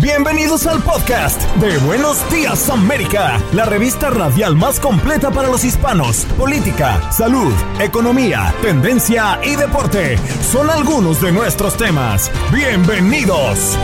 Bienvenidos al podcast de Buenos Días América, la revista radial más completa para los hispanos. Política, salud, economía, tendencia y deporte son algunos de nuestros temas. Bienvenidos.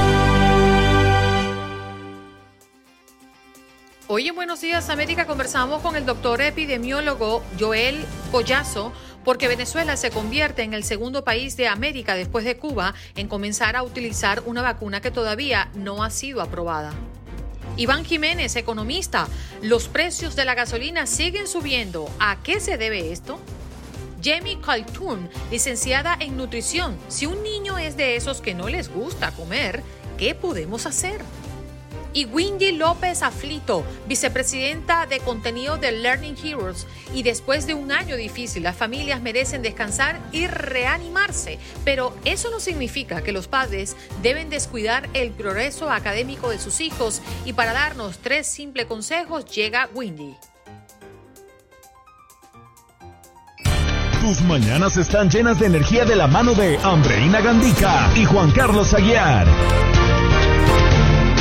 Hoy en Buenos Días América conversamos con el doctor epidemiólogo Joel Collazo porque Venezuela se convierte en el segundo país de América después de Cuba en comenzar a utilizar una vacuna que todavía no ha sido aprobada. Iván Jiménez, economista, los precios de la gasolina siguen subiendo. ¿A qué se debe esto? Jamie Caltoun, licenciada en nutrición. Si un niño es de esos que no les gusta comer, ¿qué podemos hacer? Y Windy López Aflito, vicepresidenta de contenido de Learning Heroes. Y después de un año difícil, las familias merecen descansar y reanimarse. Pero eso no significa que los padres deben descuidar el progreso académico de sus hijos. Y para darnos tres simples consejos, llega Windy. Tus mañanas están llenas de energía de la mano de Andreina Gandica y Juan Carlos Aguiar.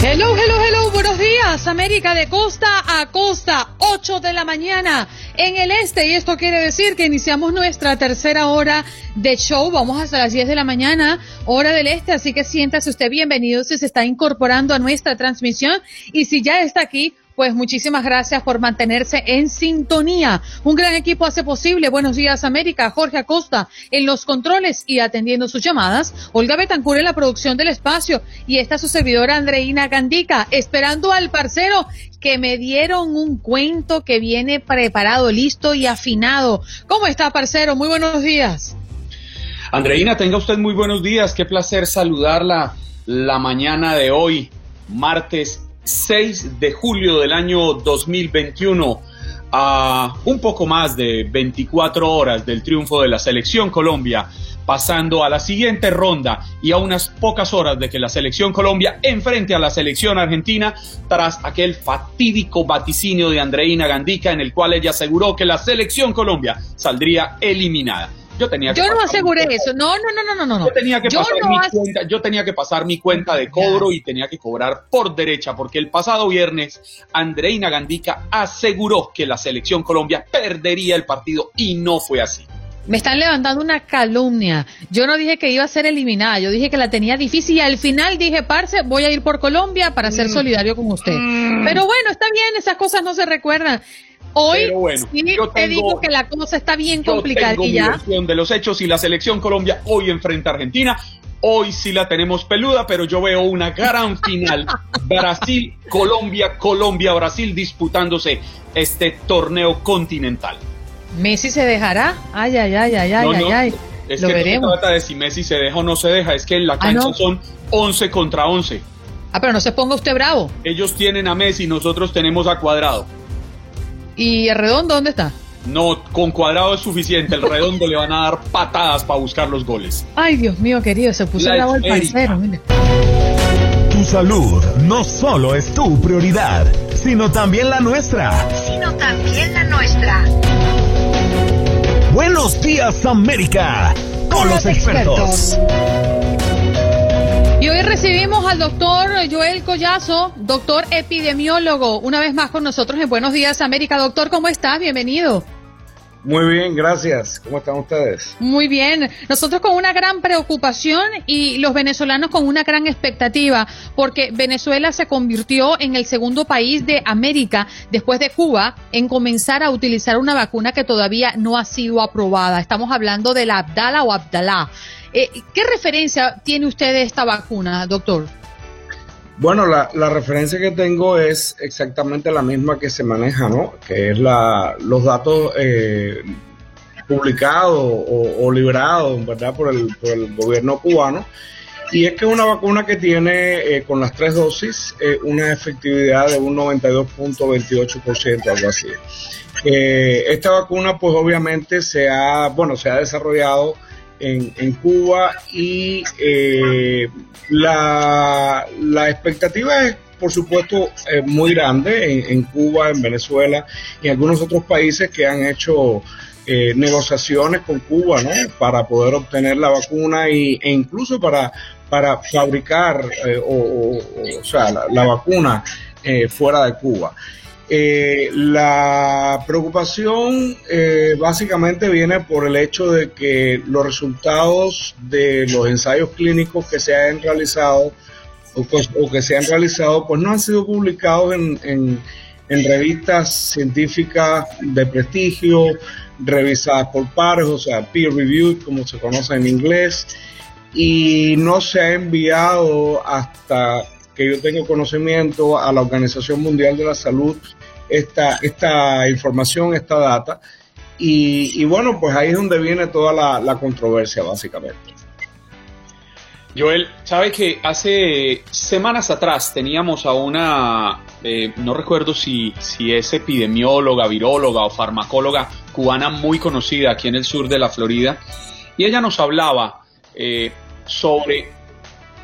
Hello, hello, hello, buenos días, América de costa a costa, 8 de la mañana en el este. Y esto quiere decir que iniciamos nuestra tercera hora de show, vamos hasta las 10 de la mañana, hora del este, así que siéntase usted bienvenido si se está incorporando a nuestra transmisión. Y si ya está aquí, pues muchísimas gracias por mantenerse en sintonía. Un gran equipo hace posible. Buenos días, América. Jorge Acosta en los controles y atendiendo sus llamadas. Olga Betancur en la producción del espacio. Y esta su servidora Andreina Gandica, esperando al parcero que me dieron un cuento que viene preparado, listo y afinado. ¿Cómo está, parcero? Muy buenos días. Andreina, tenga usted muy buenos días. Qué placer saludarla la mañana de hoy, martes 6 de julio del año 2021 a un poco más de 24 horas del triunfo de la selección Colombia, pasando a la siguiente ronda y a unas pocas horas de que la selección Colombia enfrente a la selección argentina tras aquel fatídico vaticinio de Andreina Gandica en el cual ella aseguró que la selección Colombia saldría eliminada. Yo, tenía que Yo no aseguré eso. No, no, no, no, no, no. yo tenía que Yo pasar no mi as- cuenta, yo tenía que pasar mi cuenta de cobro y tenía que cobrar por derecha, porque el pasado viernes Andreina Gandica aseguró que la selección Colombia perdería el partido y no fue así. Me están levantando una calumnia. Yo no dije que iba a ser eliminada, yo dije que la tenía difícil y al final dije, parce, voy a ir por Colombia para Mm. ser solidario con usted. Pero bueno, está bien, esas cosas no se recuerdan. Hoy bueno, sí yo te tengo- digo que la cosa está bien Yo tengo mi complicadilla. versión de los hechos y la selección Colombia hoy enfrenta a Argentina. Hoy sí la tenemos peluda, pero yo veo una gran final. Brasil, Colombia, Colombia, Brasil disputándose este torneo continental. Messi se dejará. Ay, ay, ay, ay, ay, No, ay, no, ay. Es Lo que veremos. no se trata de si Messi se deja o no se deja, es que en la Ah, cancha ¿no? son 11 contra 11. Ah, pero no se ponga usted bravo. Ellos tienen a Messi, nosotros tenemos a Cuadrado. ¿Y el redondo dónde está? No, con Cuadrado es suficiente, el redondo le van a dar patadas para buscar los goles. Ay, Dios mío, querido, se puso La esférica. parcero. Tu salud no solo es tu prioridad, sino también la nuestra. sino también la nuestra. Buenos días América, con los expertos. Recibimos al doctor Joel Collazo, doctor epidemiólogo, una vez más con nosotros en Buenos Días América. Doctor, ¿cómo estás? Bienvenido. Muy bien, gracias. ¿Cómo están ustedes? Muy bien. Nosotros con una gran preocupación y los venezolanos con una gran expectativa, porque Venezuela se convirtió en el segundo país de América, después de Cuba, en comenzar a utilizar una vacuna que todavía no ha sido aprobada. Estamos hablando de la Abdala o Abdalá. Eh, ¿Qué referencia tiene usted de esta vacuna, doctor? Bueno, la, referencia que tengo es exactamente la misma que se maneja, ¿no? Que es la, los datos eh, publicados o, liberados, ¿verdad? Por el, por el gobierno cubano. Y es que es una vacuna que tiene eh, con las tres dosis una efectividad de un 92.28%, algo así. esta vacuna, pues obviamente se ha, bueno, se ha desarrollado en, Cuba y eh, la, la, expectativa es, por supuesto, eh, muy grande en, Cuba, en Venezuela y en algunos otros países que han hecho eh, negociaciones con Cuba ¿no? para poder obtener la vacuna y, e incluso para, para fabricar o, o, sea, la vacuna fuera de Cuba. Eh, la preocupación eh, básicamente viene por el hecho de que los resultados de los ensayos clínicos que se han realizado o que, se han realizado pues no han sido publicados en, en, revistas científicas de prestigio, revisadas por pares, o sea, peer reviewed como se conoce en inglés, y no se ha enviado hasta que yo tengo conocimiento a la Organización Mundial de la Salud esta, esta información, esta data. Y, bueno, pues ahí es donde viene toda la, controversia, básicamente. Joel, sabe que hace semanas atrás teníamos a una, eh, no recuerdo si, si es epidemióloga, viróloga o farmacóloga cubana muy conocida aquí en el sur de la Florida, y ella nos hablaba eh, sobre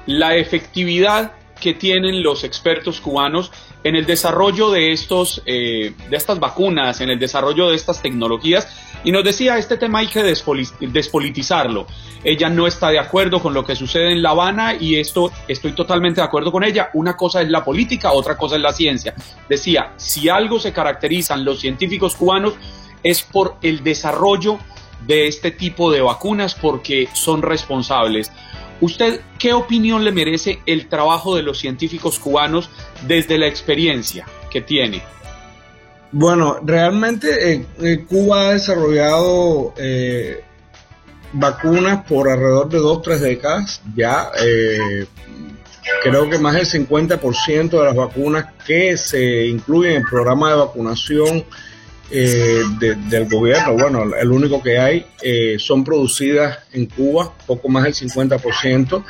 la efectividad que tienen los expertos cubanos en el desarrollo de, estos, eh, de estas vacunas, en el desarrollo de estas tecnologías, y nos decía, este tema hay que despolitizarlo. Ella no está de acuerdo con lo que sucede en La Habana y esto estoy totalmente de acuerdo con ella. Una cosa es la política, otra cosa es la ciencia. Decía, si algo se caracterizan los científicos cubanos es por el desarrollo de este tipo de vacunas porque son responsables. ¿Usted qué opinión le merece el trabajo de los científicos cubanos desde la experiencia que tiene? Bueno, realmente eh, eh, Cuba ha desarrollado eh, vacunas por alrededor de dos, tres décadas ya. creo que más del 50% de las vacunas que se incluyen en el programa de vacunación eh, del gobierno, bueno, el único que hay, eh, son producidas en Cuba, poco más del 50%,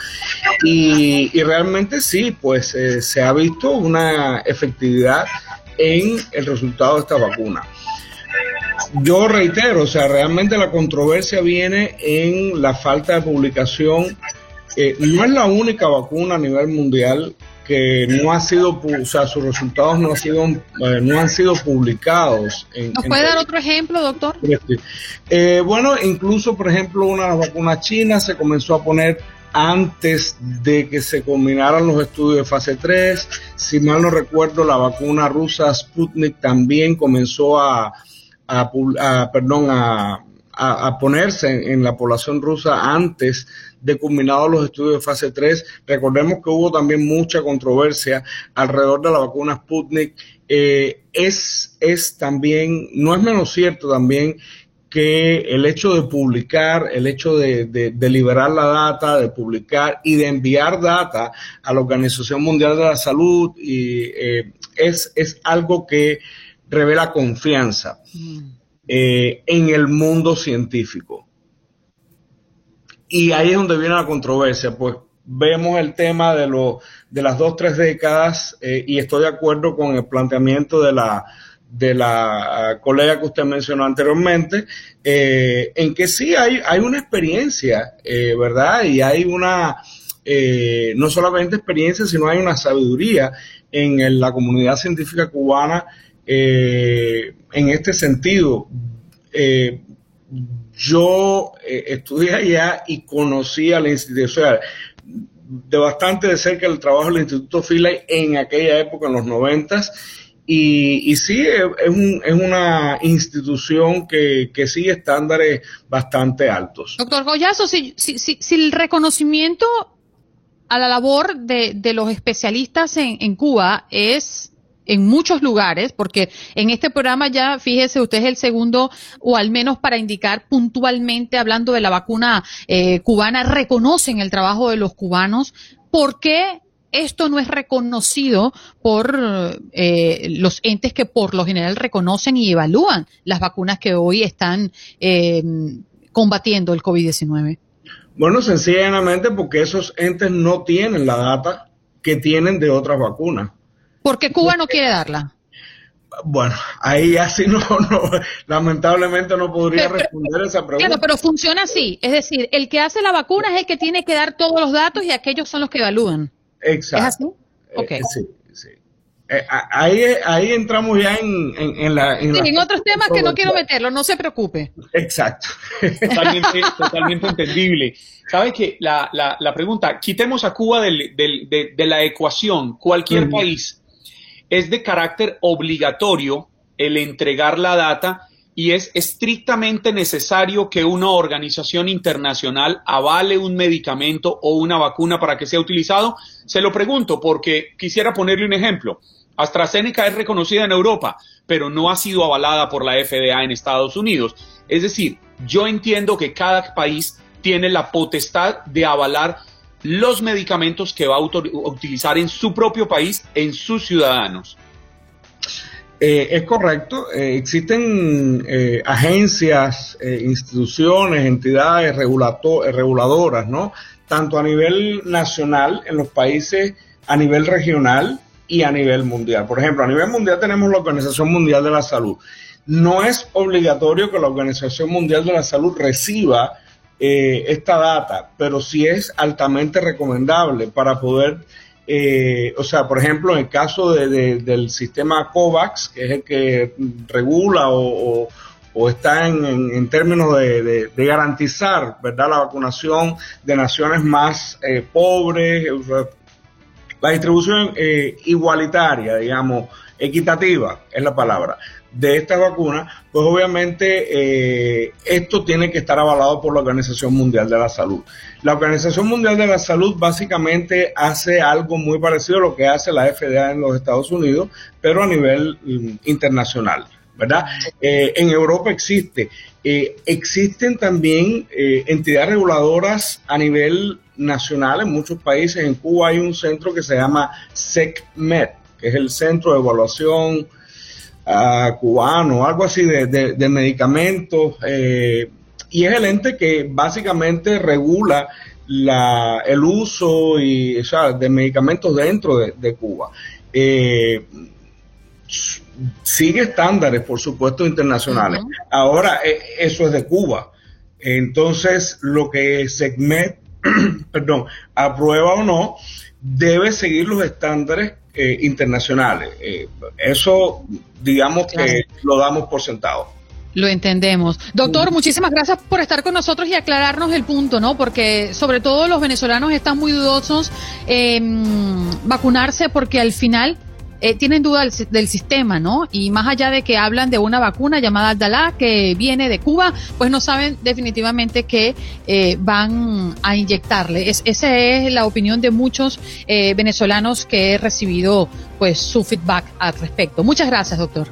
y, y realmente sí, pues eh, se ha visto una efectividad en el resultado de esta vacuna. Yo reitero, o sea, realmente la controversia viene en la falta de publicación. no es la única vacuna a nivel mundial que no ha sido, o sea, sus resultados no han sido, eh, no han sido publicados. ¿Nos puede dar otro ejemplo, doctor? Eh, bueno, incluso, por ejemplo, una vacuna china se comenzó a poner antes de que se combinaran los estudios de fase 3. Si mal no recuerdo, la vacuna rusa Sputnik también comenzó a, a, perdón, a, a, ponerse en, la población rusa antes de culminados los estudios de fase 3. Recordemos que hubo también mucha controversia alrededor de la vacuna Sputnik. Eh, es, es también, no es menos cierto también que el hecho de publicar, el hecho de, de, liberar la data, de publicar y de enviar data a la Organización Mundial de la Salud y, eh, es, es algo que revela confianza mm. eh, en el mundo científico. Y ahí es donde viene la controversia, pues vemos el tema de, lo, de las dos, tres décadas eh, y estoy de acuerdo con el planteamiento de la, de la colega que usted mencionó anteriormente, eh, en que sí hay, hay una experiencia, eh, ¿verdad? Y hay una, no solamente experiencia, sino hay una sabiduría en la comunidad científica cubana en este sentido yo eh, estudié allá y conocí al instituto, o sea, de bastante de cerca el trabajo del Instituto Philae en aquella época, en los noventas, Y, y sí, es, un, es una institución que, sigue estándares bastante altos. Doctor Goyazo, si, si, si, si el reconocimiento a la labor de, los especialistas en Cuba es en muchos lugares, porque en este programa ya, fíjese, usted es el segundo, o al menos para indicar puntualmente, hablando de la vacuna eh, cubana, reconocen el trabajo de los cubanos. ¿Por qué esto no es reconocido por eh, los entes que por lo general reconocen y evalúan las vacunas que hoy están eh, combatiendo el COVID-19? Bueno, sencillamente porque esos entes no tienen la data que tienen de otras vacunas. ¿Por qué Cuba no quiere darla? Bueno, ahí así no, no lamentablemente no podría responder esa pregunta. Claro, pero funciona así. Es decir, el que hace la vacuna es el que tiene que dar todos los datos y aquellos son los que evalúan. Exacto. ¿Es así? Eh, Ok. sí, sí. Eh, ahí, ahí entramos ya en, en, en la... Sí, la- en otros temas que no quiero meterlo, no se preocupe. Exacto. Totalmente, totalmente entendible. ¿Sabe que la, la, la pregunta, quitemos a Cuba del- del- de, de la ecuación, cualquier país es de carácter obligatorio el entregar la data y es estrictamente necesario que una organización internacional avale un medicamento o una vacuna para que sea utilizado? Se lo pregunto porque quisiera ponerle un ejemplo. AstraZeneca es reconocida en Europa, pero no ha sido avalada por la FDA en Estados Unidos. Es decir, yo entiendo que cada país tiene la potestad de avalar los medicamentos que va a utilizar en su propio país, en sus ciudadanos. Eh, es correcto. Eh, existen eh, agencias, instituciones, entidades reguladoras, ¿no? Tanto a nivel nacional en los países, a nivel regional y a nivel mundial. Por ejemplo, a nivel mundial tenemos la Organización Mundial de la Salud. No es obligatorio que la Organización Mundial de la Salud reciba eh, esta data, pero sí es altamente recomendable para poder eh, o sea, por ejemplo, en el caso de- de- del sistema COVAX, que es el que regula o, está en, términos de, garantizar ¿verdad? la vacunación de naciones más eh, pobres, la distribución eh, igualitaria, digamos, equitativa es la palabra, de esta vacuna, pues obviamente eh, esto tiene que estar avalado por la Organización Mundial de la Salud. La Organización Mundial de la Salud básicamente hace algo muy parecido a lo que hace la FDA en los Estados Unidos, pero a nivel mm, internacional. ¿Verdad? Eh, en Europa existe. Eh, existen también entidades reguladoras a nivel nacional en muchos países. En Cuba hay un centro que se llama SECMED, que es el Centro de Evaluación ah, Cubano, algo así de, de- de medicamentos. eh, y es el ente que básicamente regula la, el uso y, o sea, de medicamentos dentro de, de Cuba. Eh, sigue estándares, por supuesto, internacionales. Ahora, eh, eso es de Cuba. Entonces, lo que SECMED, perdón, aprueba o no, debe seguir los estándares eh, internacionales. Eh, eso, digamos Claro. que lo damos por sentado. Lo entendemos. Doctor, muchísimas gracias por estar con nosotros y aclararnos el punto, ¿no? Porque sobre todo los venezolanos están muy dudosos en vacunarse porque al final eh, tienen duda del, si- del sistema, ¿no? Y más allá de que hablan de una vacuna llamada Abdalá que viene de Cuba, pues no saben definitivamente que eh, van a inyectarle. Es, esa es la opinión de muchos eh, venezolanos que he recibido, pues, su feedback al respecto. Muchas gracias, doctor.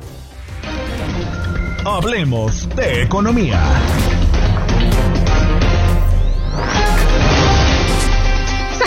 Hablemos de economía.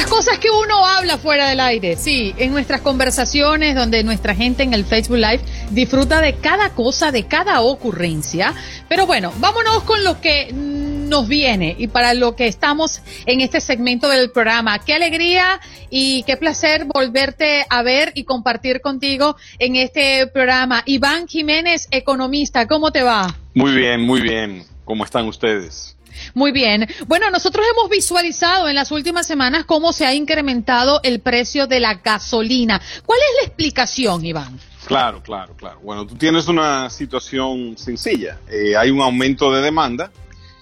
Cosas que uno habla fuera del aire, sí, en nuestras conversaciones donde nuestra gente en el Facebook Live disfruta de cada cosa, de cada ocurrencia. Pero bueno, vámonos con lo que nos viene y para lo que estamos en este segmento del programa. Qué alegría y qué placer volverte a ver y compartir contigo en este programa. Iván Jiménez, economista, ¿cómo te va? Muy bien, muy bien. ¿Cómo están ustedes? Muy bien. Bueno, nosotros hemos visualizado en las últimas semanas cómo se ha incrementado el precio de la gasolina. ¿Cuál es la explicación, Iván? Claro, claro, claro. Bueno, tú tienes una situación sencilla. Eh, hay un aumento de demanda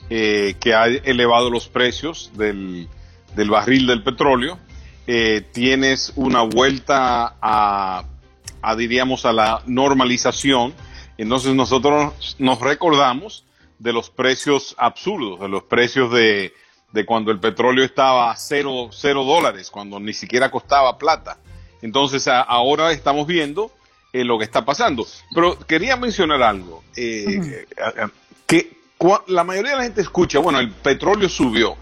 eh, que ha elevado los precios del, del barril del petróleo. Eh, tienes una vuelta a a, diríamos, a la normalización. Entonces nosotros nos recordamos de los precios absurdos, de los precios de, de cuando el petróleo estaba a cero, cero dólares, cuando ni siquiera costaba plata. Entonces ahora estamos viendo eh, lo que está pasando. Pero quería mencionar algo, eh, eh, que la mayoría de la gente escucha, bueno, el petróleo subió,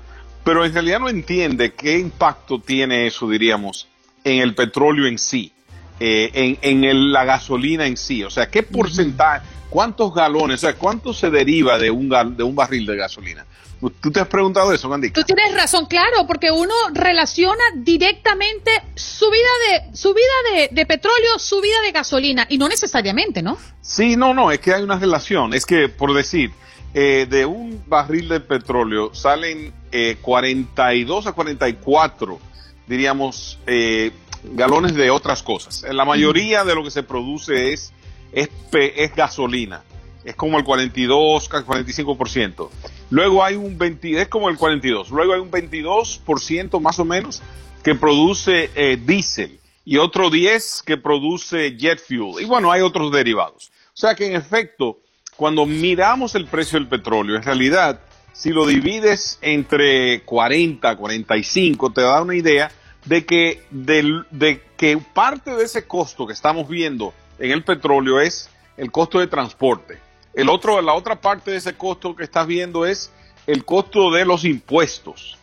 pero en realidad no entiende qué impacto tiene eso, diríamos, en el petróleo en sí, en, en la gasolina en sí. O sea, ¿qué porcentaje, cuántos galones, o sea, cuánto se deriva de un, de un barril de gasolina? ¿Tú te has preguntado eso, Gandhi? Tú tienes razón, claro, porque uno relaciona directamente subida de subida de, petróleo, subida de gasolina, y no necesariamente, ¿no? Sí, no, no, es que hay una relación. Es que, por decir, eh, de un barril de petróleo salen 42 eh, a 44, diríamos, eh, galones de otras cosas. La mayoría de lo que se produce es, es, es gasolina es como el 42, 45%. Luego hay un 20, es como el 42. Luego hay un 22% más o menos que produce eh, diésel y otro 10 que produce jet fuel. Y bueno, hay otros derivados. O sea que en efecto, cuando miramos el precio del petróleo, en realidad, si lo divides entre 40, 45, te da una idea de que, de que parte de ese costo que estamos viendo en el petróleo es el costo de transporte. El otro, la otra parte de ese costo que estás viendo es el costo de los impuestos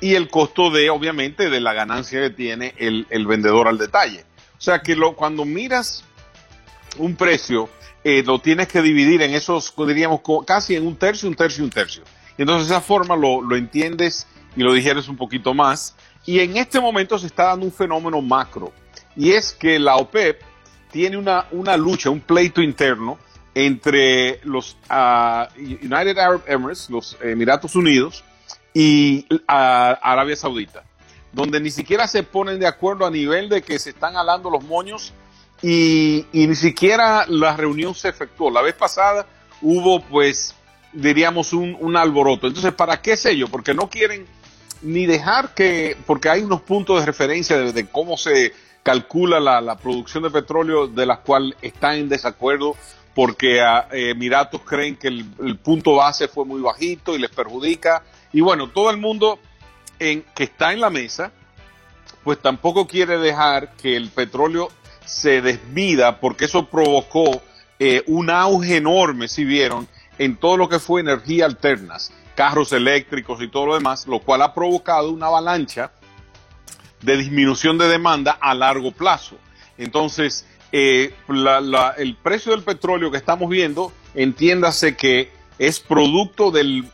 y el costo de, obviamente, de la ganancia que tiene el, vendedor al detalle. O sea que cuando miras un precio, eh, lo tienes que dividir en esos, diríamos, casi en un tercio, un tercio, un tercio. Y entonces de esa forma lo, lo entiendes y lo digieres un poquito más. Y en este momento se está dando un fenómeno macro. Y es que la OPEP tiene una, una lucha, un pleito interno entre los ah, United Arab Emirates, los Emiratos Unidos, y ah, Arabia Saudita, donde ni siquiera se ponen de acuerdo a nivel de que se están alando los moños y, ni siquiera la reunión se efectuó. La vez pasada hubo, pues, diríamos, un, alboroto. Entonces, ¿para qué es ello? Porque no quieren ni dejar que, porque hay unos puntos de referencia de, cómo se calcula la, la, producción de petróleo de las cuales están en desacuerdo porque a, eh, Emiratos creen que el, punto base fue muy bajito y les perjudica. Y bueno, todo el mundo en, que está en la mesa, pues tampoco quiere dejar que el petróleo se desvida, porque eso provocó eh, un auge enorme, si vieron, en todo lo que fue energía alternas, carros eléctricos y todo lo demás, lo cual ha provocado una avalancha de disminución de demanda a largo plazo. Entonces, eh, el precio del petróleo que estamos viendo, entiéndase que es producto del,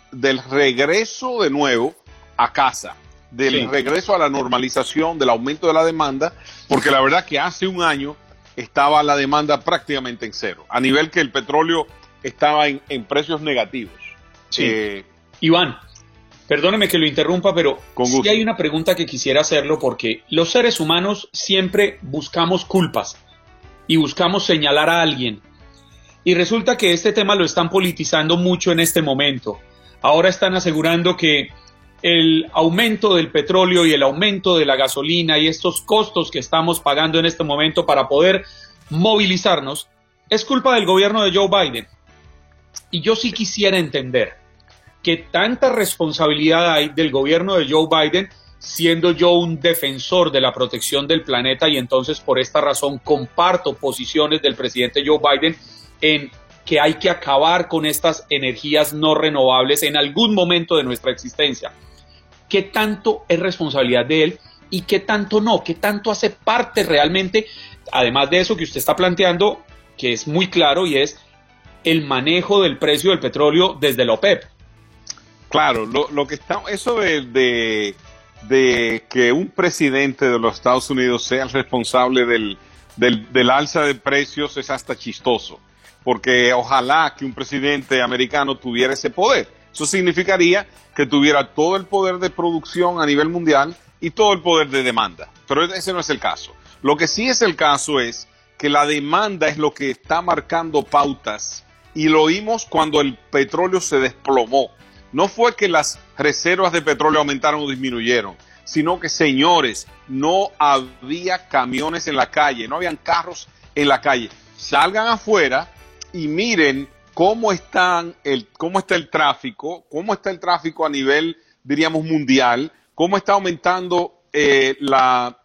regreso de nuevo a casa, del regreso a la normalización, del aumento de la demanda, porque la verdad que hace un año estaba la demanda prácticamente en cero, a nivel que el petróleo estaba en, precios negativos. Sí. Eh, Iván, perdóneme que lo interrumpa, pero sí hay una pregunta que quisiera hacerlo porque los seres humanos siempre buscamos culpas y buscamos señalar a alguien. Y resulta que este tema lo están politizando mucho en este momento. Ahora están asegurando que el aumento del petróleo y el aumento de la gasolina y estos costos que estamos pagando en este momento para poder movilizarnos es culpa del gobierno de Joe Biden. Y yo sí quisiera entender que tanta responsabilidad hay del gobierno de Joe Biden siendo yo un defensor de la protección del planeta y entonces por esta razón comparto posiciones del presidente Joe Biden en que hay que acabar con estas energías no renovables en algún momento de nuestra existencia. ¿Qué tanto es responsabilidad de él y qué tanto no? ¿Qué tanto hace parte realmente, además de eso que usted está planteando, que es muy claro y es el manejo del precio del petróleo desde la OPEP? Claro, lo, que está, eso de de que un presidente de los Estados Unidos sea el responsable del, del, alza de precios es hasta chistoso, porque ojalá que un presidente americano tuviera ese poder. Eso significaría que tuviera todo el poder de producción a nivel mundial y todo el poder de demanda. Pero ese no es el caso. Lo que sí es el caso es que la demanda es lo que está marcando pautas y lo oímos cuando el petróleo se desplomó. No fue que las reservas de petróleo aumentaron o disminuyeron, sino que, señores, no había camiones en la calle, no habían carros en la calle. Salgan afuera y miren cómo están el cómo está el tráfico, cómo está el tráfico a nivel diríamos mundial, cómo está aumentando eh, la,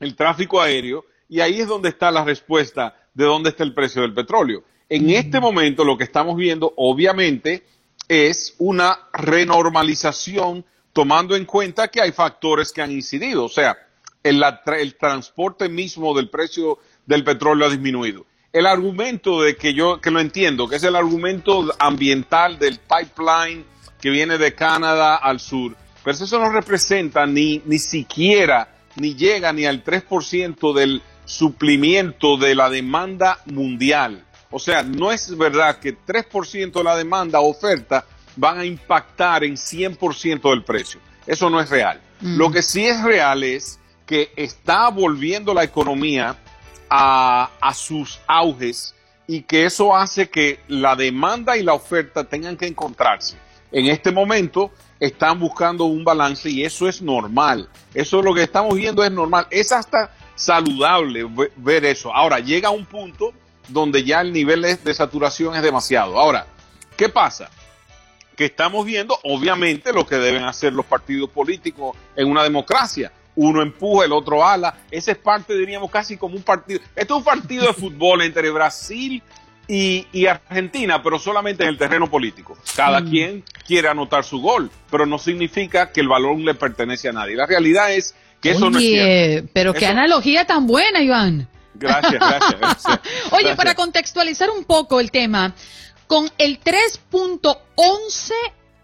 el tráfico aéreo y ahí es donde está la respuesta de dónde está el precio del petróleo. En este momento lo que estamos viendo obviamente es una renormalización tomando en cuenta que hay factores que han incidido, o sea, el, el transporte mismo del precio del petróleo ha disminuido. El argumento de que yo, que lo entiendo, que es el argumento ambiental del pipeline que viene de Canadá al sur, pero eso no representa ni, ni siquiera, ni llega ni al 3% del suplimiento de la demanda mundial. O sea, no es verdad que 3% de la demanda oferta van a impactar en 100% del precio. Eso no es real. Lo que sí es real es que está volviendo la economía a, a, sus auges y que eso hace que la demanda y la oferta tengan que encontrarse. En este momento están buscando un balance y eso es normal. Eso es lo que estamos viendo, es normal. Es hasta saludable ver eso. Ahora, llega un punto donde ya el nivel de saturación es demasiado. Ahora, ¿qué pasa? Que estamos viendo, obviamente, lo que deben hacer los partidos políticos en una democracia. Uno empuja, el otro ala. Ese es parte, diríamos, casi como un partido. Esto es un partido de fútbol entre Brasil y, Argentina, pero solamente en el terreno político. Cada mm. quien quiere anotar su gol, pero no significa que el balón le pertenece a nadie. La realidad es que eso no es cierto. pero qué analogía tan buena, Iván. Gracias, gracias. Oye, para contextualizar un poco el tema, con el 3.11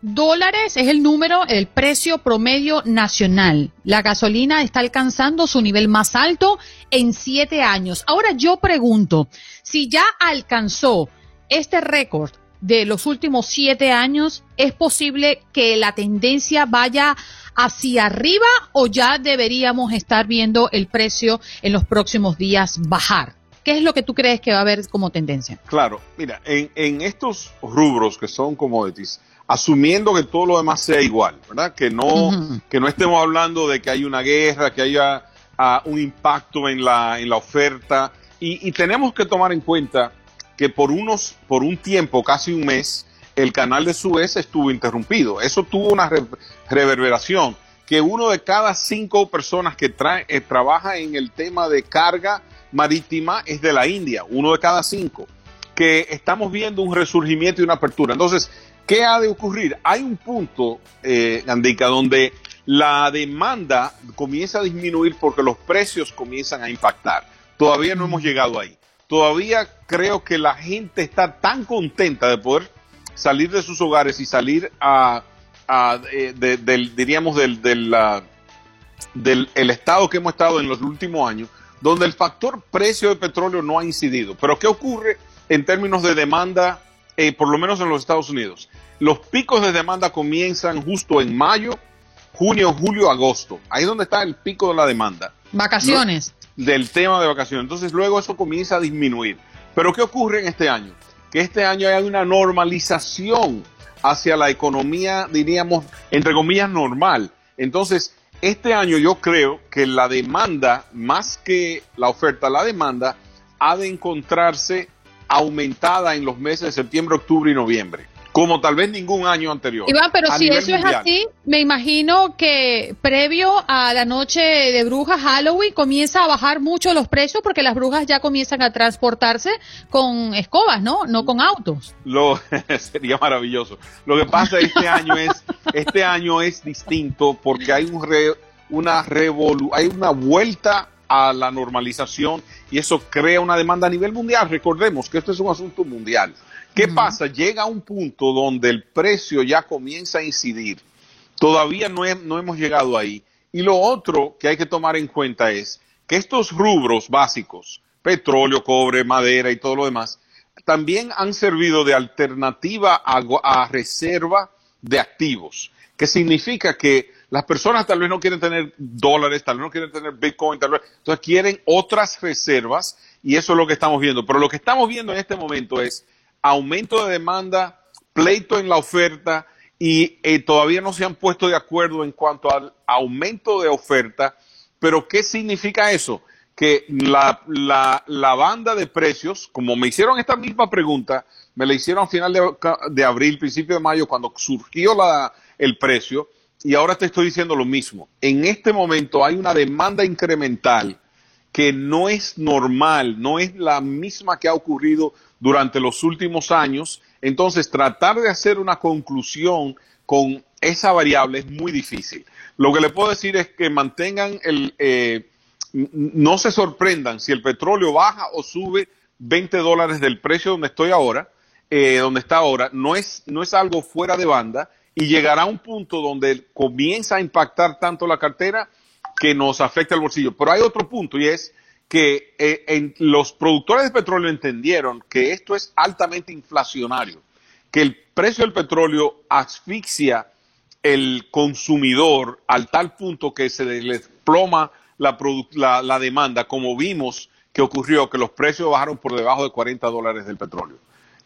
dólares es el número, el precio promedio nacional. La gasolina está alcanzando su nivel más alto en siete años. Ahora yo pregunto, si ya alcanzó este récord de los últimos siete años, ¿es posible que la tendencia vaya hacia arriba o ya deberíamos estar viendo el precio en los próximos días bajar? ¿Qué es lo que tú crees que va a haber como tendencia? Claro, mira, en, en estos rubros que son commodities, asumiendo que todo lo demás sea igual, ¿verdad? Que no, que no estemos hablando de que hay una guerra, que haya ah, un impacto en la, en la oferta. Y, tenemos que tomar en cuenta que por unos, por un tiempo, casi un mes, el canal de Suez estuvo interrumpido. Eso tuvo una reverberación, que uno de cada cinco personas que trae, eh, trabaja en el tema de carga marítima es de la India, uno de cada cinco, que estamos viendo un resurgimiento y una apertura. Entonces, ¿Qué ha de ocurrir? Hay un punto, eh, donde la demanda comienza a disminuir porque los precios comienzan a impactar. Todavía no hemos llegado ahí. Todavía creo que la gente está tan contenta de poder salir de sus hogares y salir a, eh, del, diríamos, del, del, del el estado que hemos estado en los últimos años, donde el factor precio de petróleo no ha incidido. Pero ¿qué ocurre en términos de demanda eh, por lo menos en los Estados Unidos. Los picos de demanda comienzan justo en mayo, junio, julio, agosto. Ahí es donde está el pico de la demanda. Vacaciones. del tema de vacaciones. Entonces luego eso comienza a disminuir. Pero ¿qué ocurre en este año? Que este año hay una normalización hacia la economía, diríamos, entre comillas, normal. Entonces, este año yo creo que la demanda, más que la oferta, la demanda, ha de encontrarse aumentada en los meses de septiembre, octubre y noviembre, como tal vez ningún año anterior. Iván, pero si eso es así, me imagino que previo a la noche de brujas, Halloween, comienza a bajar mucho los precios porque las brujas ya comienzan a transportarse con escobas, ¿no? No con autos. Lo sería maravilloso. Lo que pasa este año es este año es distinto porque hay un una revolu hay una vuelta a la normalización y eso crea una demanda a nivel mundial. Recordemos que esto es un asunto mundial. ¿Qué pasa? Llega un punto donde el precio ya comienza a incidir. Todavía no, no hemos llegado ahí. Y lo otro que hay que tomar en cuenta es que estos rubros básicos, petróleo, cobre, madera y todo lo demás, también han servido de alternativa a, a reserva de activos, que significa que las personas tal vez no quieren tener dólares, tal vez no quieren tener Bitcoin, tal vez, entonces quieren otras reservas y eso es lo que estamos viendo. Pero lo que estamos viendo en este momento es aumento de demanda, pleito en la oferta y eh, todavía no se han puesto de acuerdo en cuanto al aumento de oferta. Pero ¿qué significa eso? que la, la, la, banda de precios, como me hicieron esta misma pregunta, me la hicieron a final de, de abril, principio de mayo, cuando surgió la, el precio, y ahora te estoy diciendo lo mismo. En este momento hay una demanda incremental que no es normal, no es la misma que ha ocurrido durante los últimos años. Entonces, tratar de hacer una conclusión con esa variable es muy difícil. Lo que le puedo decir es que mantengan el, eh, no se sorprendan si el petróleo baja o sube 20 dólares del precio donde estoy ahora, eh, donde está ahora, no es, no es algo fuera de banda y llegará un punto donde comienza a impactar tanto la cartera que nos afecta el bolsillo. Pero hay otro punto y es que eh, en, los productores de petróleo entendieron que esto es altamente inflacionario, que el precio del petróleo asfixia el consumidor al tal punto que se le desploma la, la, la, demanda, como vimos que ocurrió, que los precios bajaron por debajo de 40 dólares del petróleo.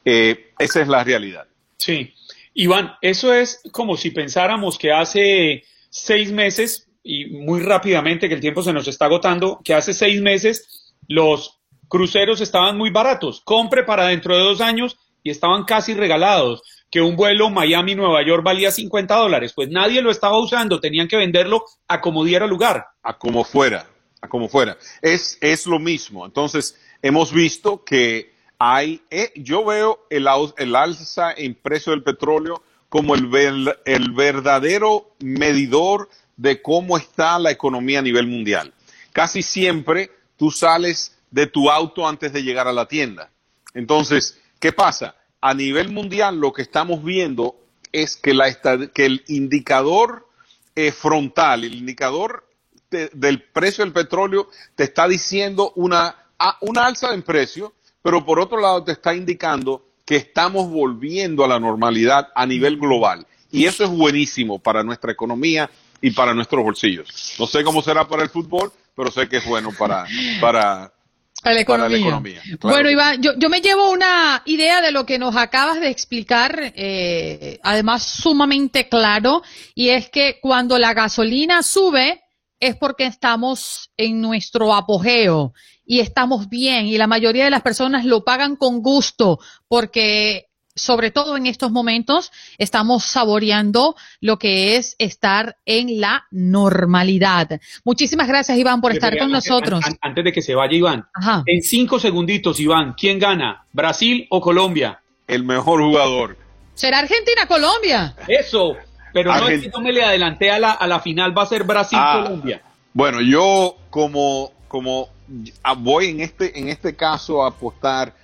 Eh, esa es la realidad. Sí. Iván, eso es como si pensáramos que hace seis meses, y muy rápidamente que el tiempo se nos está agotando, que hace seis meses los cruceros estaban muy baratos. Compre para dentro de dos años y estaban casi regalados. Que un vuelo Miami-Nueva York valía 50 dólares. Pues nadie lo estaba usando, tenían que venderlo a como diera lugar. A como fuera, a como fuera. Es, es lo mismo. Entonces, hemos visto que hay, eh, yo veo el, el, alza en precio del petróleo como el, el verdadero medidor de cómo está la economía a nivel mundial. Casi siempre tú sales de tu auto antes de llegar a la tienda. Entonces, ¿qué pasa? A nivel mundial lo que estamos viendo es que, la, que el indicador eh, frontal, el indicador de, del precio del petróleo te está diciendo una, una alza en precio, pero por otro lado te está indicando que estamos volviendo a la normalidad a nivel global. Y eso es buenísimo para nuestra economía y para nuestros bolsillos. No sé cómo será para el fútbol, pero sé que es bueno para, para, la economía. Bueno, Iván, yo, yo, me llevo una idea de lo que nos acabas de explicar, eh, además sumamente claro, y es que cuando la gasolina sube es porque estamos en nuestro apogeo y estamos bien y la mayoría de las personas lo pagan con gusto porque sobre todo en estos momentos, estamos saboreando lo que es estar en la normalidad. Muchísimas gracias, Iván, por estar con nosotros. Antes de que se vaya, Iván, en cinco segunditos, Iván, ¿quién gana? ¿Brasil o Colombia? El mejor jugador. ¿Será Argentina-Colombia? Eso, pero no es que no me le adelanté a la, a la final, va a ser Brasil-Colombia. Ah, bueno, yo como, como voy en este, en este caso a apostar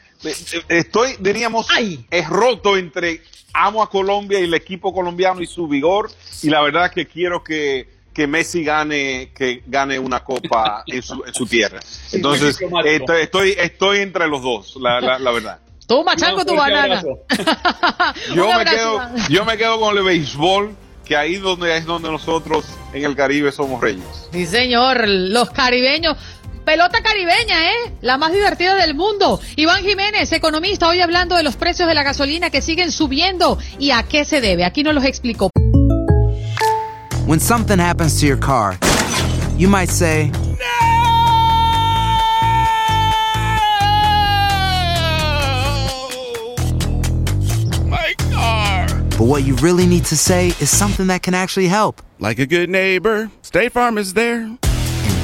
estoy, diríamos, es roto entre amo a Colombia y el equipo colombiano y su vigor, y la verdad que quiero que, que Messi gane, que gane una copa en su, en su tierra. Entonces, estoy, estoy, entre los dos, la, la, verdad. Tú machango tu banana. yo, me quedo, yo me quedo con el béisbol, que ahí donde es donde nosotros en el Caribe somos reyes. Sí, señor, los caribeños Pelota caribeña, ¿eh? La más divertida del mundo. Iván Jiménez, economista, hoy hablando de los precios de la gasolina que siguen subiendo y a qué se debe. Aquí nos los explicó. When something happens to your car, you might say, My car. But what you really need to say is something that can actually help. Like a good neighbor, State Farm is there.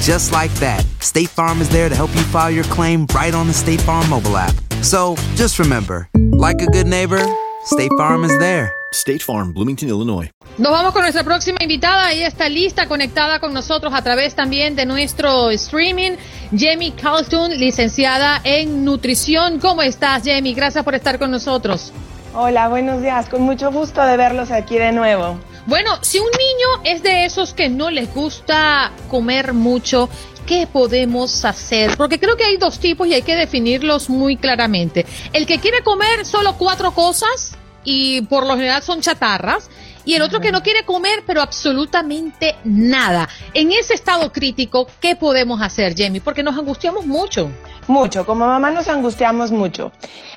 Just like that, State Farm is there to help you file your claim right on the State Farm mobile app. So just remember, like a good neighbor, State Farm is there. State Farm, Bloomington, Illinois. Nos vamos con nuestra próxima invitada. Ella está lista, conectada con nosotros a través también de nuestro streaming. Jamie Carlton, licenciada en nutrición. ¿Cómo estás, Jamie? Gracias por estar con nosotros. Hola, buenos días. Con mucho gusto de verlos aquí de nuevo. Bueno, si un niño es de esos que no les gusta comer mucho, ¿qué podemos hacer? Porque creo que hay dos tipos y hay que definirlos muy claramente. El que quiere comer solo cuatro cosas y por lo general son chatarras. Y el otro que no quiere comer, pero absolutamente nada. En ese estado crítico, ¿qué podemos hacer, Jamie? Porque nos angustiamos mucho. Mucho, como mamá nos angustiamos mucho.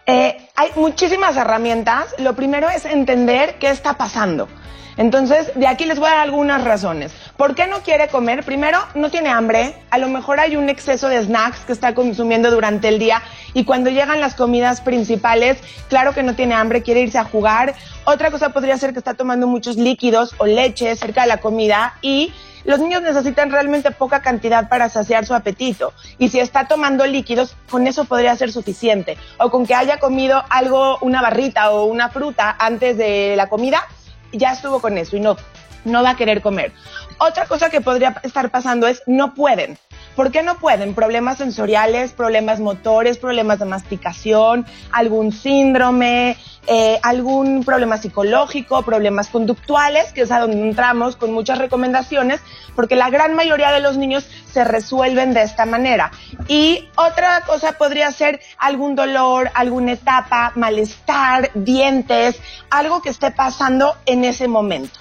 Eh, hay muchísimas herramientas. Lo primero es entender qué está pasando. Entonces, de aquí les voy a dar algunas razones. ¿Por qué no quiere comer? Primero, no tiene hambre. A lo mejor hay un exceso de snacks que está consumiendo durante el día y cuando llegan las comidas principales, claro que no tiene hambre, quiere irse a jugar. Otra cosa podría ser que está tomando muchos líquidos o leche cerca de la comida y los niños necesitan realmente poca cantidad para saciar su apetito. Y si está tomando líquidos, con eso podría ser suficiente. O con que haya comido algo, una barrita o una fruta antes de la comida, ya estuvo con eso y no, no va a querer comer. Otra cosa que podría estar pasando es no pueden. ¿Por qué no pueden? Problemas sensoriales, problemas motores, problemas de masticación, algún síndrome, eh, algún problema psicológico, problemas conductuales, que es a donde entramos con muchas recomendaciones, porque la gran mayoría de los niños se resuelven de esta manera. Y otra cosa podría ser algún dolor, alguna etapa, malestar, dientes, algo que esté pasando en ese momento.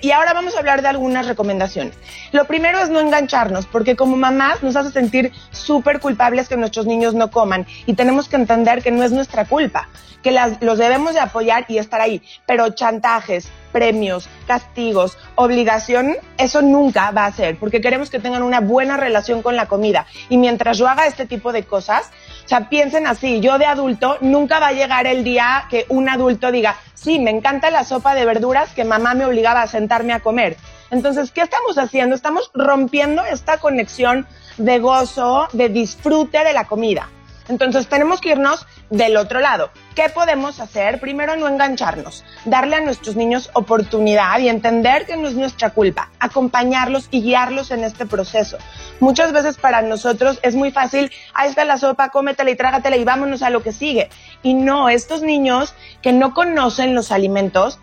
Y ahora vamos a hablar de algunas recomendaciones. Lo primero es no engancharnos, porque como mamás nos hace sentir súper culpables que nuestros niños no coman y tenemos que entender que no es nuestra culpa, que los debemos de apoyar y estar ahí, pero chantajes, premios, castigos, obligación, eso nunca va a ser, porque queremos que tengan una buena relación con la comida. Y mientras yo haga este tipo de cosas, o sea, piensen así, yo de adulto nunca va a llegar el día que un adulto diga, sí, me encanta la sopa de verduras que mamá me obligaba a sentarme a comer. Entonces, ¿qué estamos haciendo? Estamos rompiendo esta conexión de gozo, de disfrute de la comida. Entonces tenemos que irnos del otro lado. ¿Qué podemos hacer? Primero, no engancharnos, darle a nuestros niños oportunidad y entender que no es nuestra culpa, acompañarlos y guiarlos en este proceso. Muchas veces para nosotros es muy fácil, ahí está la sopa, cómetela y trágatela y vámonos a lo que sigue. Y no, estos niños que no conocen los alimentos,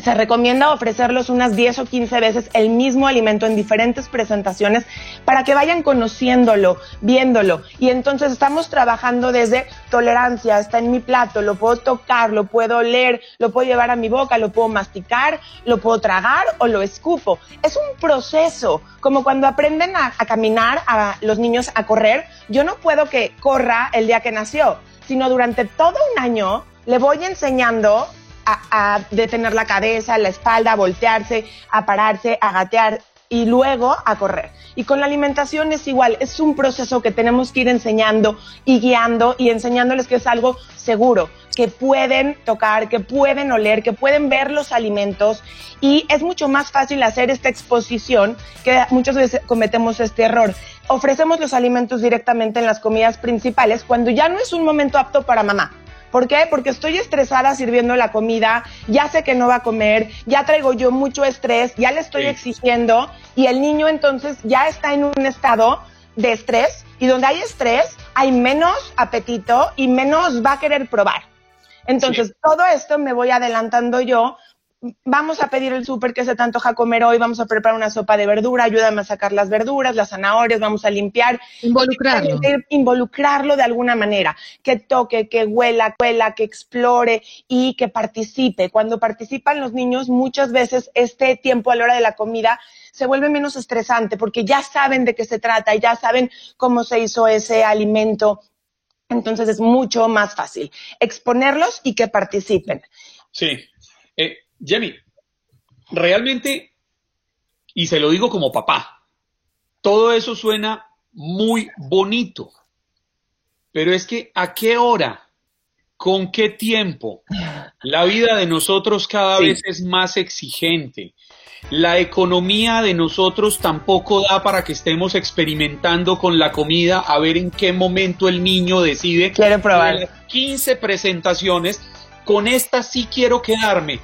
se recomienda ofrecerlos unas 10 o 15 veces el mismo alimento en diferentes presentaciones para que vayan conociéndolo, viéndolo. Y entonces estamos trabajando desde tolerancia, está en mi plato, lo puedo tocar, lo puedo oler, lo puedo llevar a mi boca, lo puedo masticar, lo puedo tragar o lo escupo. Es un proceso, como cuando aprenden a, a caminar a los niños a correr. Yo no puedo que corra el día que nació, sino durante todo un año le voy enseñando a, detener la cabeza, la espalda, a voltearse, a pararse, a gatear y luego a correr. Y con la alimentación es igual, es un proceso que tenemos que ir enseñando y guiando y enseñándoles que es algo seguro, que pueden tocar, que pueden oler, que pueden ver los alimentos y es mucho más fácil hacer esta exposición que muchas veces cometemos este error. Ofrecemos los alimentos directamente en las comidas principales cuando ya no es un momento apto para mamá ¿Por qué? Porque estoy estresada sirviendo la comida, ya sé que no va a comer, ya traigo yo mucho estrés, ya le estoy exigiendo y el niño entonces ya está en un estado de estrés y donde hay estrés hay menos apetito y menos va a querer probar. Entonces, todo esto me voy adelantando yo vamos a pedir el súper que se te antoja comer hoy, vamos a preparar una sopa de verdura, ayúdame a sacar las verduras, las zanahorias, vamos a limpiar. Involucrarlo. Involucrarlo de alguna manera, que toque, que huela, cuela, que explore y que participe. Cuando participan los niños, muchas veces este tiempo a la hora de la comida se vuelve menos estresante porque ya saben de qué se trata, ya saben cómo se hizo ese alimento. Entonces es mucho más fácil exponerlos y que participen. Sí. Eh, Jamie, realmente, y se lo digo como papá, todo eso suena muy bonito, pero es que a qué hora, con qué tiempo, la vida de nosotros cada vez es más exigente. La economía de nosotros tampoco da para que estemos experimentando con la comida a ver en qué momento el niño decide. Quiere probar. 15 presentaciones, con esta sí quiero quedarme.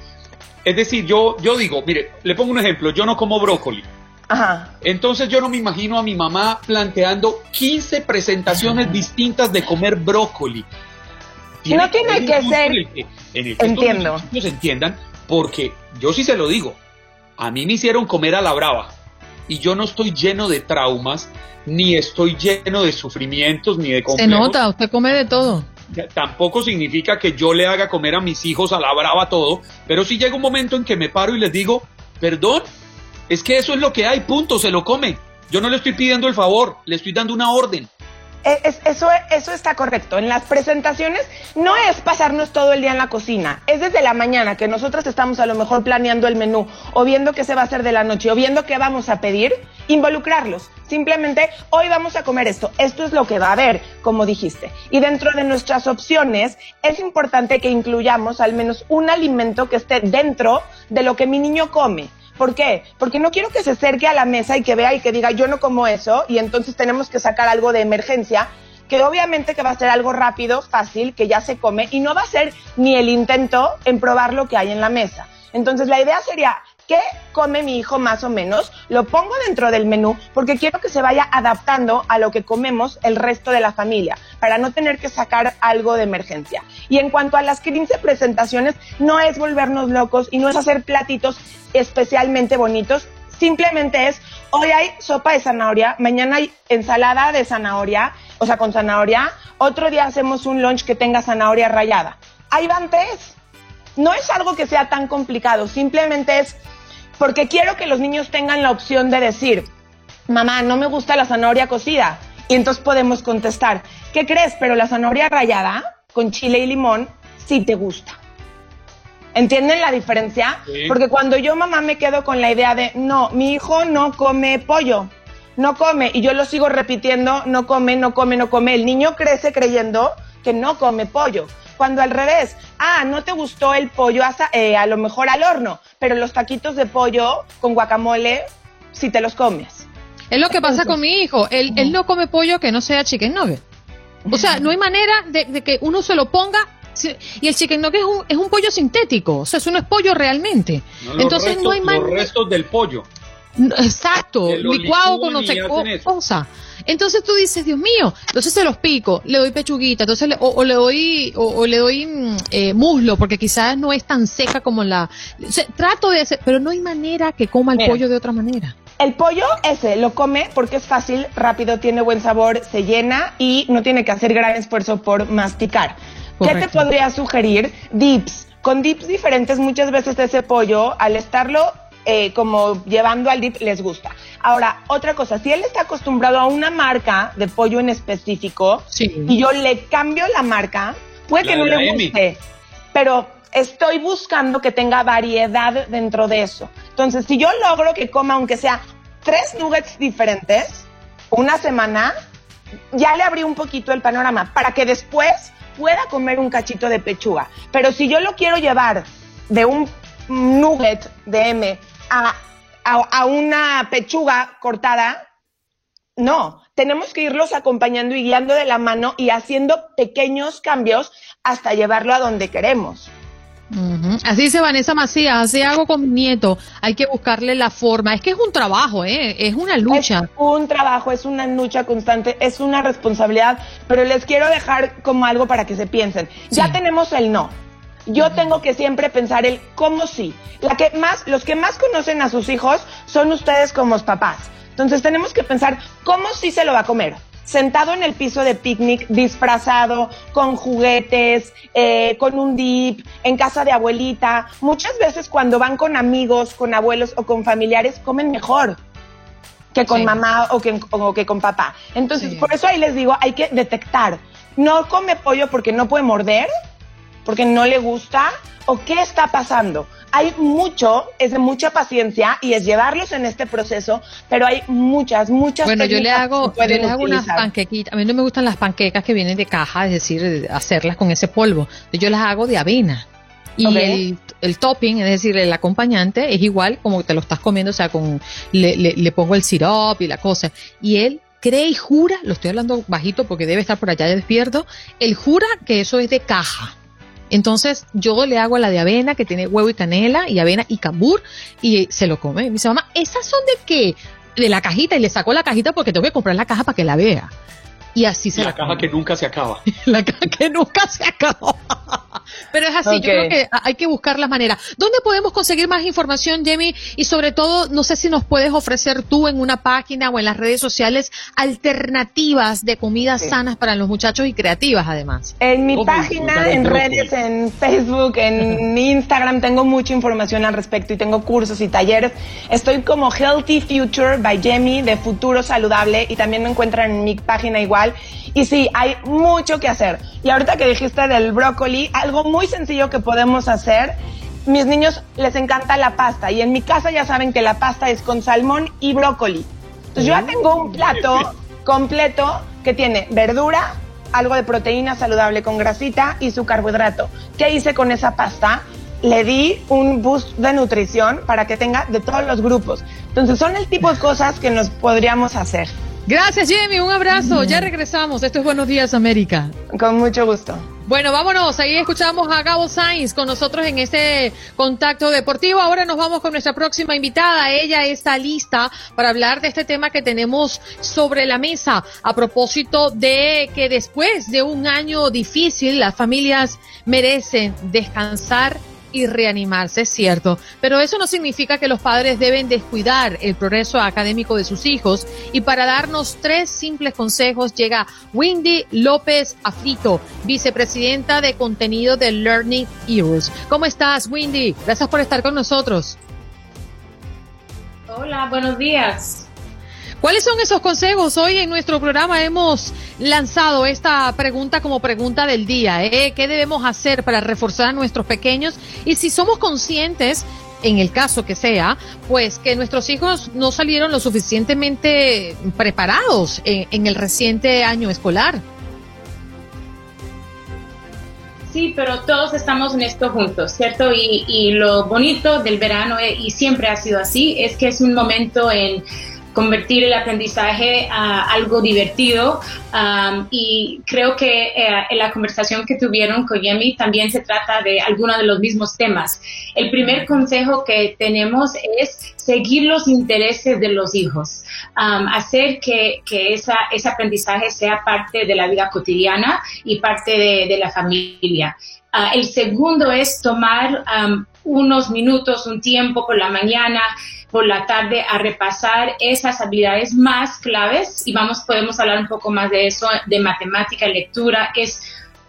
Es decir, yo, yo digo, mire, le pongo un ejemplo, yo no como brócoli. Ajá. Entonces yo no me imagino a mi mamá planteando 15 presentaciones distintas de comer brócoli. no tiene que ser. En el que, Entiendo. Los entiendan, porque yo sí se lo digo. A mí me hicieron comer a la brava y yo no estoy lleno de traumas, ni estoy lleno de sufrimientos, ni de complejos. Se nota, usted come de todo tampoco significa que yo le haga comer a mis hijos a la brava todo, pero sí llega un momento en que me paro y les digo, perdón, es que eso es lo que hay, punto, se lo come. Yo no le estoy pidiendo el favor, le estoy dando una orden. E, es- eso, eso está correcto. En las presentaciones no es pasarnos todo el día en la cocina, es desde la mañana que nosotras estamos a lo mejor planeando el menú o viendo qué se va a hacer de la noche o viendo qué vamos a pedir, involucrarlos. Simplemente, hoy vamos a comer esto, esto es lo que va a haber, como dijiste. Y dentro de nuestras opciones, es importante que incluyamos al menos un alimento que esté dentro de lo que mi niño come. ¿Por qué? Porque no quiero que se acerque a la mesa y que vea y que diga yo no como eso y entonces tenemos que sacar algo de emergencia que obviamente que va a ser algo rápido, fácil, que ya se come y no va a ser ni el intento en probar lo que hay en la mesa. Entonces la idea sería, ¿qué come mi hijo más o menos? Lo pongo dentro del menú porque quiero que se vaya adaptando a lo que comemos el resto de la familia, para no tener que sacar algo de emergencia. Y en cuanto a las 15 presentaciones, no es volvernos locos y no es hacer platitos especialmente bonitos, simplemente es, hoy hay sopa de zanahoria, mañana hay ensalada de zanahoria, o sea, con zanahoria, otro día hacemos un lunch que tenga zanahoria rallada. Ahí van tres. No es algo que sea tan complicado, simplemente es porque quiero que los niños tengan la opción de decir, mamá, no me gusta la zanahoria cocida. Y entonces podemos contestar, ¿qué crees? Pero la zanahoria rallada con chile y limón sí te gusta. ¿Entienden la diferencia? Sí. Porque cuando yo mamá me quedo con la idea de, no, mi hijo no come pollo, no come, y yo lo sigo repitiendo, no come, no come, no come, el niño crece creyendo que no come pollo. Cuando al revés, ah, no te gustó el pollo asa- eh, a lo mejor al horno, pero los taquitos de pollo con guacamole, si te los comes. Es lo que pasa con mi hijo. Él, él no come pollo que no sea chicken nugget. O sea, no hay manera de, de que uno se lo ponga. si- Y el chicken nugget es un, es un pollo sintético. O sea, eso no es pollo realmente. No, los Entonces restos- no hay Los manera. restos del pollo. Exacto, Que lo licuado con no sé cosa. Entonces tú dices, Dios mío, entonces se los pico, le doy pechuguita, entonces le- o, o le doy o, o le doy mm, eh, muslo porque quizás no es tan seca como la. o sea, trato de hacer, pero no hay manera que coma el Mira. pollo de otra manera. El pollo ese lo come porque es fácil, rápido, tiene buen sabor, se llena y no tiene que hacer gran esfuerzo por masticar. ¿Qué te podría sugerir? Dips. Con dips diferentes, muchas veces ese pollo, al estarlo eh, como llevando al dip, les gusta. Ahora, otra cosa, si él está acostumbrado a una marca de pollo en específico y yo le cambio la marca, puede La que no le guste, pero estoy buscando que tenga variedad dentro de eso. Entonces, si yo logro que coma, aunque sea tres nuggets diferentes, una semana, ya le abrí un poquito el panorama para que después pueda comer un cachito de pechuga. Pero si yo lo quiero llevar de un nugget de M a, a, a una pechuga cortada, no, tenemos que irlos acompañando y guiando de la mano y haciendo pequeños cambios hasta llevarlo a donde queremos. Ujú. Así dice Vanessa Macías, así hago con mi nieto, hay que buscarle la forma. Es que es un trabajo, ¿eh? es una lucha. Es un trabajo, es una lucha constante, es una responsabilidad, pero les quiero dejar como algo para que se piensen. Ya tenemos el no. Yo tengo que siempre pensar el cómo sí. La que más, los que más conocen a sus hijos son ustedes como papás. Entonces tenemos que pensar cómo sí se lo va a comer. Sentado en el piso de picnic, disfrazado, con juguetes, eh, con un dip, en casa de abuelita. Muchas veces cuando van con amigos, con abuelos o con familiares, comen mejor que con Sí. mamá o que, o que con papá. Entonces, por eso ahí les digo, hay que detectar. No come pollo porque no puede morder, porque no le gusta, o qué está pasando. Hay mucho, es de mucha paciencia y es llevarlos en este proceso, pero hay muchas, muchas Bueno, yo le hago, yo le hago unas panquequitas. A mí no me gustan las panquecas que vienen de caja, es decir, de hacerlas con ese polvo. Yo las hago de avena. Y el, el topping, es decir, el acompañante, es igual como te lo estás comiendo, o sea, con le, le, le pongo el sirope y la cosa. Y él cree y jura, lo estoy hablando bajito porque debe estar por allá despierto, él jura que eso es de caja. Entonces yo le hago la de avena que tiene huevo y canela y avena y cambur y se lo come. Me dice, mamá, ¿esas son de qué? De la cajita y le saco la cajita porque tengo que comprar la caja para que la vea. Y así se La la, caja que nunca se acaba. la caja que nunca se acabó. Pero es así, yo creo que hay que buscar las maneras. ¿Dónde podemos conseguir más información, Jamie? Y sobre todo, no sé si nos puedes ofrecer tú en una página o en las redes sociales alternativas de comidas sanas para los muchachos y creativas, además. En mi página, en redes, en Facebook, en Instagram, tengo mucha información al respecto y tengo cursos y talleres. Estoy como Healthy Future by Jamie de Futuro Saludable y también me encuentran en mi página igual. Y sí, hay mucho que hacer. Y ahorita que dijiste del brócoli, algo muy sencillo que podemos hacer. Mis niños les encanta la pasta y en mi casa ya saben que la pasta es con salmón y brócoli. Entonces yo ya tengo un plato completo que tiene verdura, algo de proteína saludable con grasita y su carbohidrato. ¿Qué hice con esa pasta? Le di un boost de nutrición para que tenga de todos los grupos. Entonces son el tipo de cosas que nos podríamos hacer. Gracias, Jamie. Un abrazo. Ya regresamos. Esto es Buenos Días, América. Con mucho gusto. Bueno, vámonos. Ahí escuchamos a Gabo Sainz con nosotros en este contacto deportivo. Ahora nos vamos con nuestra próxima invitada. Ella está lista para hablar de este tema que tenemos sobre la mesa a propósito de que después de un año difícil, las familias merecen descansar y reanimarse, es cierto, pero eso no significa que los padres deben descuidar el progreso académico de sus hijos y para darnos tres simples consejos llega Wendy López Afito, vicepresidenta de contenido de Learning Heroes. ¿Cómo estás, Wendy? Gracias por estar con nosotros. Hola, buenos días. ¿Cuáles son esos consejos? Hoy en nuestro programa hemos lanzado esta pregunta como pregunta del día. ¿eh? ¿Qué debemos hacer para reforzar a nuestros pequeños? Y si somos conscientes, en el caso que sea, pues que nuestros hijos no salieron lo suficientemente preparados en, el reciente año escolar. Sí, pero todos estamos en esto juntos, ¿cierto? Y, y lo bonito del verano, eh, y siempre ha sido así, es que es un momento en convertir el aprendizaje a algo divertido um, y creo que eh, en la conversación que tuvieron con Yemi también se trata de algunos de los mismos temas. El primer consejo que tenemos es seguir los intereses de los hijos, um, hacer que, que esa, ese aprendizaje sea parte de la vida cotidiana y parte de, la familia. Uh, el segundo es tomar um, unos minutos, un tiempo por la mañana, por la tarde a repasar esas habilidades más claves y vamos, podemos hablar un poco más de eso, de matemática, lectura. Es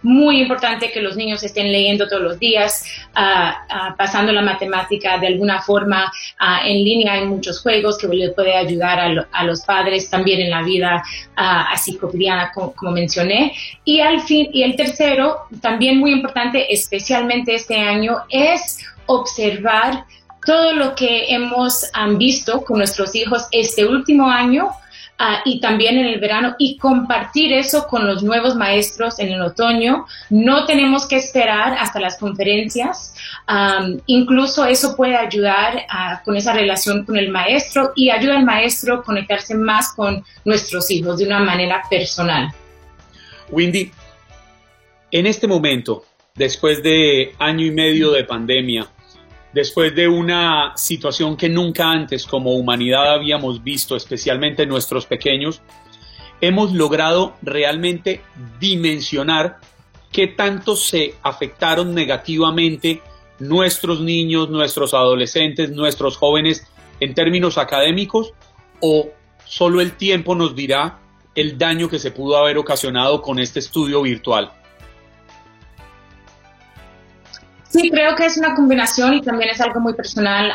muy importante que los niños estén leyendo todos los días, ah, ah, pasando la matemática de alguna forma ah, en línea. Hay muchos juegos que le puede ayudar a, los padres también en la vida así cotidiana, como, como, mencioné. Y al fin, y el tercero, también muy importante, especialmente este año, es observar todo lo que hemos visto con nuestros hijos este último año ah, y también en el verano y compartir eso con los nuevos maestros en el otoño. No tenemos que esperar hasta las conferencias. incluso eso puede ayudar ah, con esa relación con el maestro y ayuda al maestro a conectarse más con nuestros hijos de una manera personal. Windy, en este momento, después de año y medio de pandemia, después de una situación que nunca antes como humanidad habíamos visto, especialmente nuestros pequeños, hemos logrado realmente dimensionar qué tanto se afectaron negativamente nuestros niños, nuestros adolescentes, nuestros jóvenes en términos académicos o solo el tiempo nos dirá el daño que se pudo haber ocasionado con este estudio virtual. Sí, creo que es una combinación y también es algo muy personal.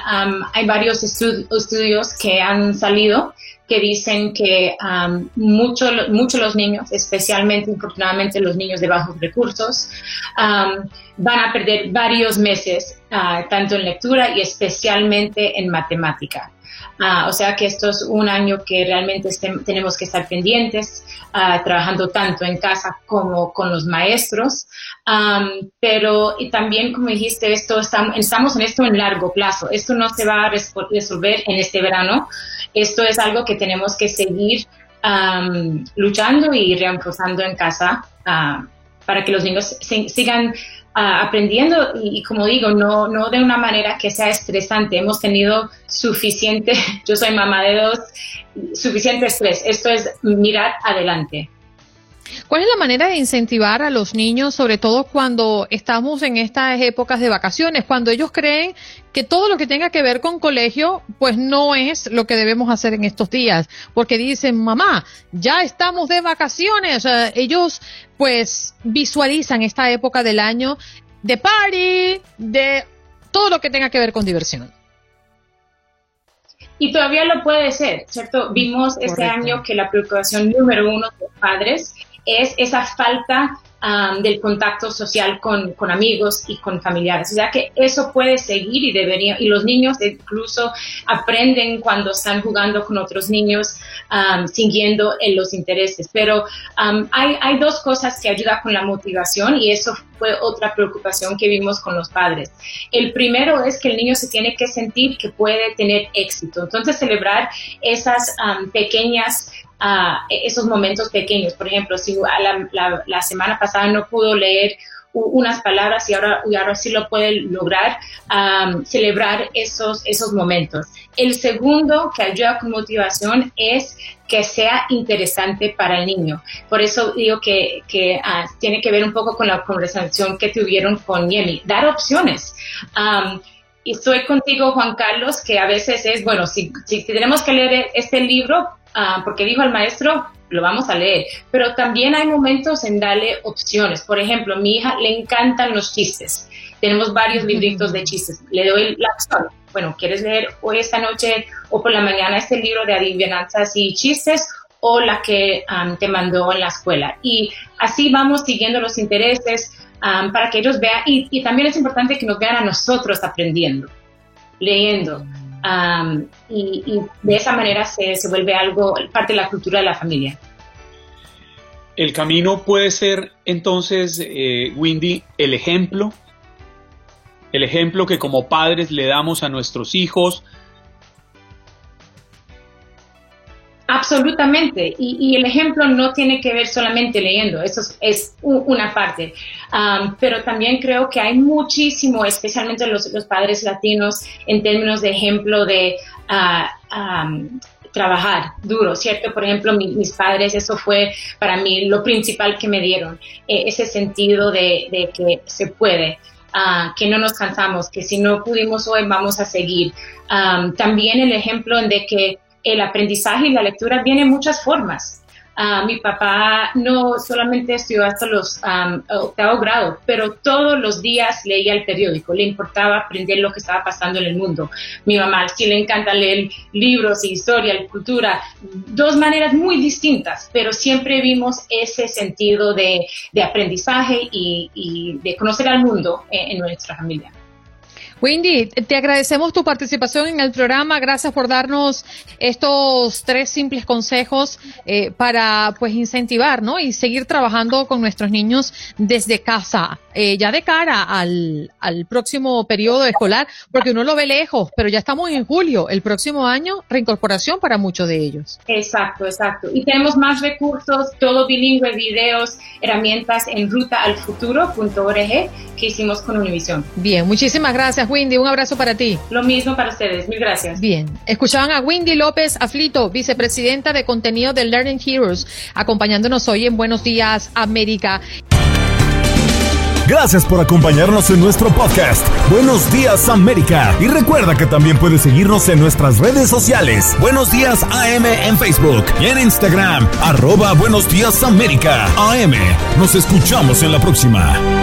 hay varios estudios que han salido que dicen que muchos mucho los niños, especialmente, infortunadamente, los niños de bajos recursos, van a perder varios meses, ah, tanto en lectura y especialmente en matemática. Ah, o sea que esto es un año que realmente tenemos que estar pendientes, ah, trabajando tanto en casa como con los maestros. pero y también, como dijiste, esto estamos, en esto en largo plazo. Esto no se va a resolver en este verano. Esto es algo que tenemos que seguir luchando y reforzando en casa ah, para que los niños sigan aprendiendo y, como digo, no, no de una manera que sea estresante. Hemos tenido suficiente, yo soy mamá de dos, suficiente estrés. Esto es mirar adelante. ¿Cuál es la manera de incentivar a los niños, sobre todo cuando estamos en estas épocas de vacaciones, cuando ellos creen que todo lo que tenga que ver con colegio, pues no es lo que debemos hacer en estos días? Porque dicen, mamá, ya estamos de vacaciones. ellos pues visualizan esta época del año de party, de todo lo que tenga que ver con diversión. Y todavía lo puede ser, ¿cierto? Vimos este año que la preocupación número uno de los padres es esa falta del contacto social con, con, amigos y con familiares. O sea que eso puede seguir y debería, y los niños incluso aprenden cuando están jugando con otros niños, siguiendo en los intereses. Pero hay, hay dos cosas que ayudan con la motivación y eso fue otra preocupación que vimos con los padres. El primero es que el niño se tiene que sentir que puede tener éxito. Entonces celebrar esas pequeñas esos momentos pequeños. Por ejemplo, si la, semana pasada no pudo leer unas palabras y ahora, y ahora sí lo puede lograr, celebrar esos, esos momentos. El segundo que ayuda con motivación es que sea interesante para el niño. Por eso digo que, que ah, tiene que ver un poco con la conversación que tuvieron con Yemi. Dar opciones. y estoy contigo, Juan Carlos, que a veces es, bueno, si, si tenemos que leer este libro, Ah, porque dijo el maestro, lo vamos a leer, pero también hay momentos en darle opciones. Por ejemplo, a mi hija le encantan los chistes. Tenemos varios libritos de chistes. Le doy la opción. Bueno, ¿quieres leer hoy esta noche o por la mañana este libro de adivinanzas y chistes o la que te mandó en la escuela? Y así vamos siguiendo los intereses para que ellos vean. y también es importante que nos vean a nosotros aprendiendo, leyendo y, de esa manera se, se vuelve algo, parte de la cultura de la familia. El camino puede ser entonces, eh, Windy, el ejemplo, el ejemplo que como padres le damos a nuestros hijos, Absolutamente. Y, el ejemplo no tiene que ver solamente leyendo, eso es, una parte. pero también creo que hay muchísimo, especialmente los, los padres latinos, en términos de ejemplo de ah, trabajar duro, ¿cierto? Por ejemplo, mis padres, eso fue para mí lo principal que me dieron, eh, ese sentido de, que se puede. Ah, que no nos cansamos, que si no pudimos hoy vamos a seguir. también el ejemplo de que el aprendizaje y la lectura viene en muchas formas. Ah, mi papá no solamente estudió hasta los um, octavo grado, pero todos los días leía el periódico, le importaba aprender lo que estaba pasando en el mundo. Mi mamá sí le encanta leer libros, historia, cultura, dos maneras muy distintas, pero siempre vimos ese sentido de, aprendizaje y, de conocer al mundo en nuestra familia. Wendy, te agradecemos tu participación en el programa. Gracias por darnos estos tres simples consejos eh, para pues incentivar, ¿no? Y seguir trabajando con nuestros niños desde casa, eh, ya de cara al, al próximo periodo escolar, porque uno lo ve lejos, pero ya estamos en julio. El próximo año, reincorporación para muchos de ellos. Exacto, exacto. Y tenemos más recursos, todo bilingüe, videos, herramientas en rutaalfuturo.org que hicimos con Univision. Bien, muchísimas gracias. Windy, un abrazo para ti. Lo mismo para ustedes, mil gracias. Bien, escuchaban a Windy López Aflito, vicepresidenta de contenido de Learning Heroes, acompañándonos hoy en Buenos Días América. Gracias por acompañarnos en nuestro podcast. Buenos días América. Y recuerda que también puedes seguirnos en nuestras redes sociales. Buenos días AM en Facebook y en Instagram. Arroba Buenos días América. AM. Nos escuchamos en la próxima.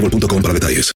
boostmobile.com para detalles.